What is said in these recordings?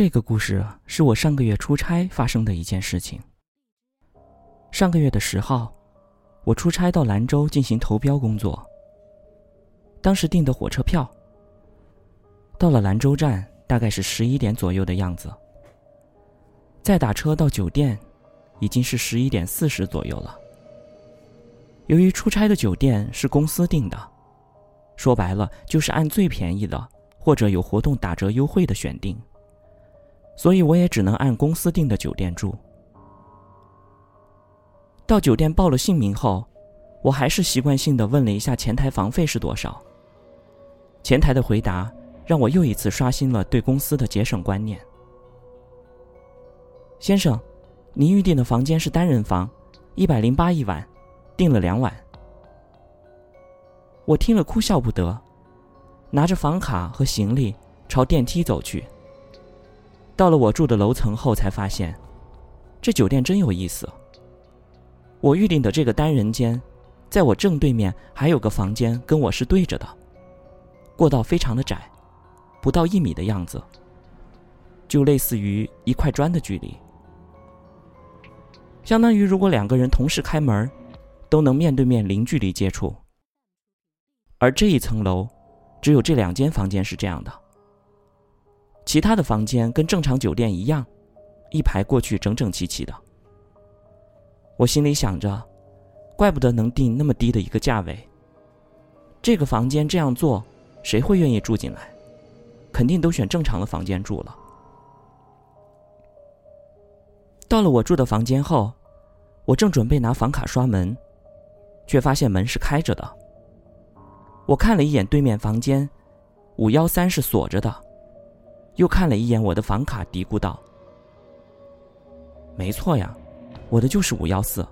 这个故事是我上个月出差发生的一件事情。上个月的十号，我出差到兰州进行投标工作。当时订的火车票，到了兰州站大概是十一点左右的样子。再打车到酒店，已经是十一点四十左右了。由于出差的酒店是公司订的，说白了就是按最便宜的或者有活动打折优惠的选定。所以我也只能按公司订的酒店住。到酒店报了姓名后，我还是习惯性的问了一下前台房费是多少。前台的回答让我又一次刷新了对公司的节省观念。先生，您预订的房间是单人房，一百零八一晚，订了两晚。我听了哭笑不得，拿着房卡和行李朝电梯走去。到了我住的楼层后，才发现，这酒店真有意思。我预定的这个单人间，在我正对面还有个房间跟我是对着的，过道非常的窄，不到一米的样子，就类似于一块砖的距离，相当于如果两个人同时开门，都能面对面零距离接触。而这一层楼，只有这两间房间是这样的。其他的房间跟正常酒店一样，一排过去整整齐齐的。我心里想着，怪不得能定那么低的一个价位。这个房间这样做，谁会愿意住进来？肯定都选正常的房间住了。到了我住的房间后，我正准备拿房卡刷门，却发现门是开着的。我看了一眼对面房间，五幺三是锁着的。又看了一眼我的房卡，嘀咕道：“没错呀，我的就是五幺四。”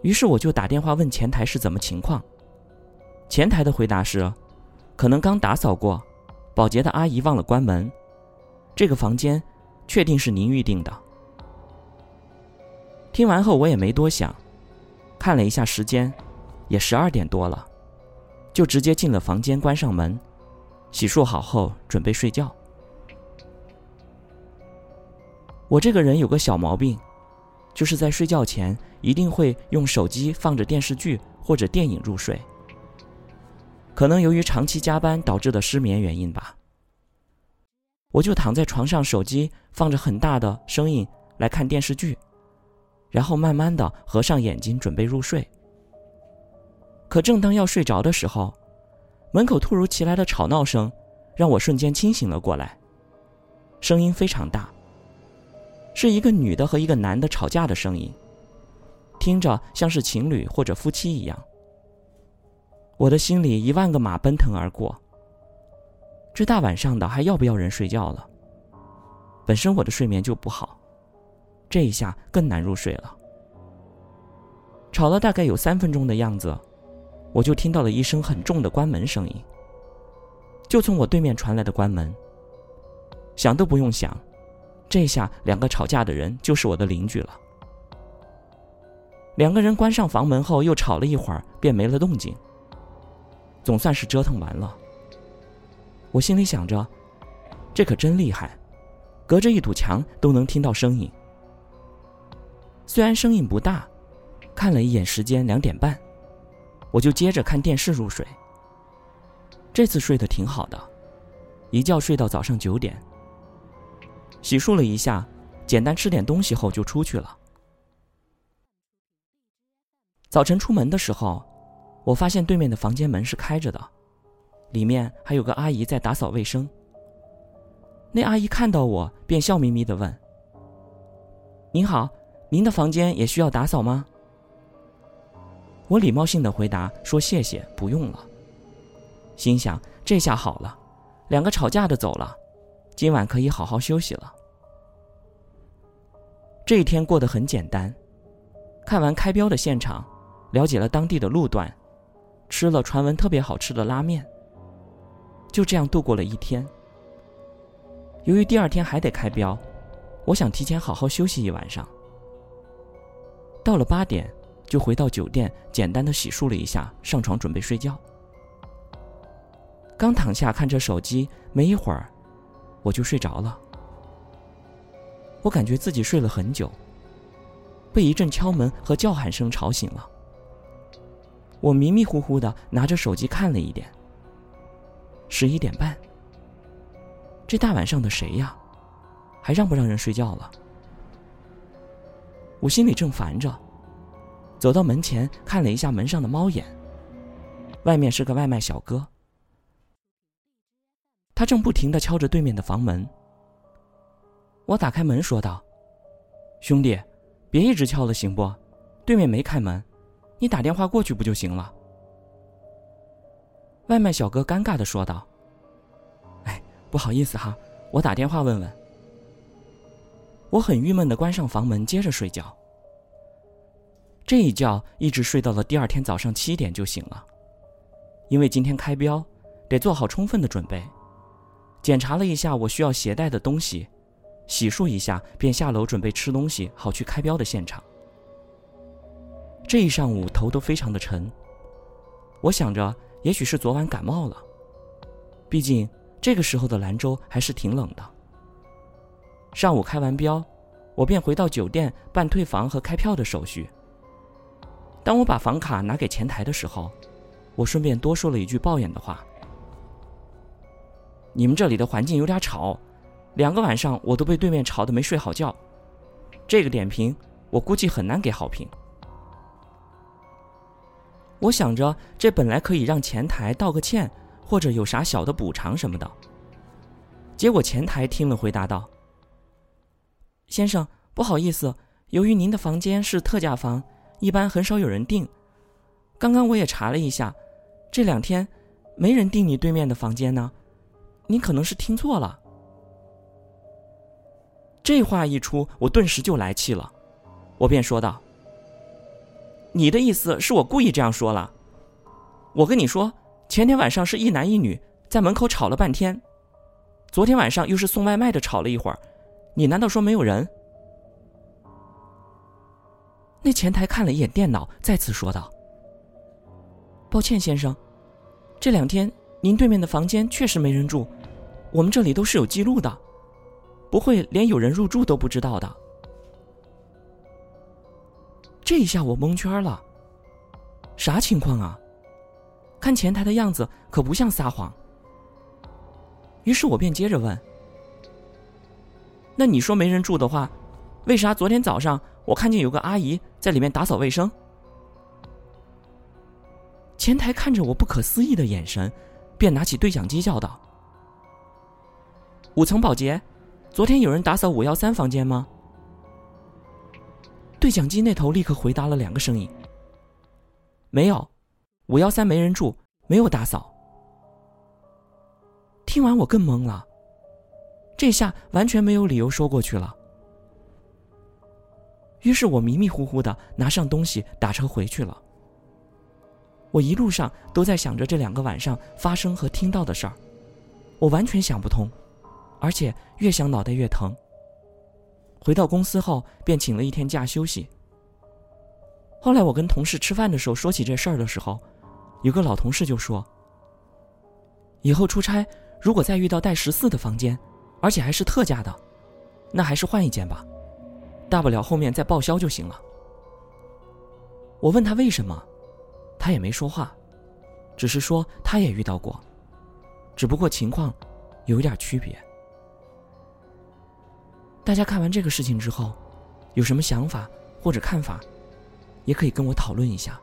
于是我就打电话问前台是怎么情况。前台的回答是：“可能刚打扫过，保洁的阿姨忘了关门。这个房间确定是您预定的。”听完后我也没多想，看了一下时间，也十二点多了，就直接进了房间，关上门。洗漱好后，准备睡觉。我这个人有个小毛病，就是在睡觉前一定会用手机放着电视剧或者电影入睡。可能由于长期加班导致的失眠原因吧。我就躺在床上，手机放着很大的声音来看电视剧，然后慢慢的合上眼睛准备入睡。可正当要睡着的时候，门口突如其来的吵闹声，让我瞬间清醒了过来。声音非常大，是一个女的和一个男的吵架的声音，听着像是情侣或者夫妻一样。我的心里一万个马奔腾而过。这大晚上的还要不要人睡觉了？本身我的睡眠就不好，这一下更难入睡了。吵了大概有三分钟的样子。我就听到了一声很重的关门声音，就从我对面传来的关门。想都不用想，这下两个吵架的人就是我的邻居了。两个人关上房门后又吵了一会儿，便没了动静。总算是折腾完了。我心里想着，这可真厉害，隔着一堵墙都能听到声音。虽然声音不大，看了一眼时间，两点半。我就接着看电视入睡。这次睡得挺好的，一觉睡到早上九点。洗漱了一下，简单吃点东西后就出去了。早晨出门的时候，我发现对面的房间门是开着的，里面还有个阿姨在打扫卫生。那阿姨看到我，便笑眯眯的问：“您好，您的房间也需要打扫吗？”我礼貌性的回答说：“谢谢，不用了。”心想这下好了，两个吵架的走了，今晚可以好好休息了。这一天过得很简单，看完开标的现场，了解了当地的路段，吃了传闻特别好吃的拉面。就这样度过了一天。由于第二天还得开标，我想提前好好休息一晚上。到了八点。就回到酒店，简单的洗漱了一下，上床准备睡觉。刚躺下看着手机，没一会儿，我就睡着了。我感觉自己睡了很久，被一阵敲门和叫喊声吵醒了。我迷迷糊糊的拿着手机看了一点，十一点半。这大晚上的谁呀？还让不让人睡觉了？我心里正烦着，走到门前看了一下门上的猫眼。外面是个外卖小哥，他正不停的敲着对面的房门。我打开门说道：“兄弟，别一直敲了，行不？对面没开门，你打电话过去不就行了？”外卖小哥尴尬的说道：“哎，不好意思哈，我打电话问问。”我很郁闷的关上房门，接着睡觉。这一觉一直睡到了第二天早上七点就醒了。因为今天开标，得做好充分的准备。检查了一下我需要携带的东西，洗漱一下，便下楼准备吃东西，好去开标的现场。这一上午头都非常的沉。我想着，也许是昨晚感冒了。毕竟这个时候的兰州还是挺冷的。上午开完标，我便回到酒店办退房和开票的手续。当我把房卡拿给前台的时候，我顺便多说了一句抱怨的话：“你们这里的环境有点吵，两个晚上我都被对面吵得没睡好觉。这个点评我估计很难给好评。”我想着，这本来可以让前台道个歉，或者有啥小的补偿什么的。结果前台听了回答道：“先生，不好意思，由于您的房间是特价房，一般很少有人订。刚刚我也查了一下。”这两天，没人订你对面的房间呢，你可能是听错了。这话一出，我顿时就来气了，我便说道：“你的意思是我故意这样说了？我跟你说，前天晚上是一男一女在门口吵了半天，昨天晚上又是送外卖的吵了一会儿，你难道说没有人？”那前台看了一眼电脑，再次说道：“抱歉，先生。”这两天，您对面的房间确实没人住，我们这里都是有记录的，不会连有人入住都不知道的。这一下我蒙圈了，啥情况啊？看前台的样子可不像撒谎。于是我便接着问：“那你说没人住的话，为啥昨天早上我看见有个阿姨在里面打扫卫生？”前台看着我不可思议的眼神，便拿起对讲机叫道：“五层保洁，昨天有人打扫五幺三房间吗？”对讲机那头立刻回答了两个声音：“没有，五幺三没人住，没有打扫。”听完我更懵了，这下完全没有理由说过去了。于是我迷迷糊糊的拿上东西打车回去了。我一路上都在想着这两个晚上发生和听到的事儿，我完全想不通，而且越想脑袋越疼。回到公司后，便请了一天假休息。后来我跟同事吃饭的时候说起这事儿的时候，有个老同事就说：“以后出差如果再遇到带十四的房间，而且还是特价的，那还是换一间吧，大不了后面再报销就行了。”我问他为什么。他也没说话，只是说他也遇到过，只不过情况有点区别。大家看完这个事情之后，有什么想法或者看法，也可以跟我讨论一下。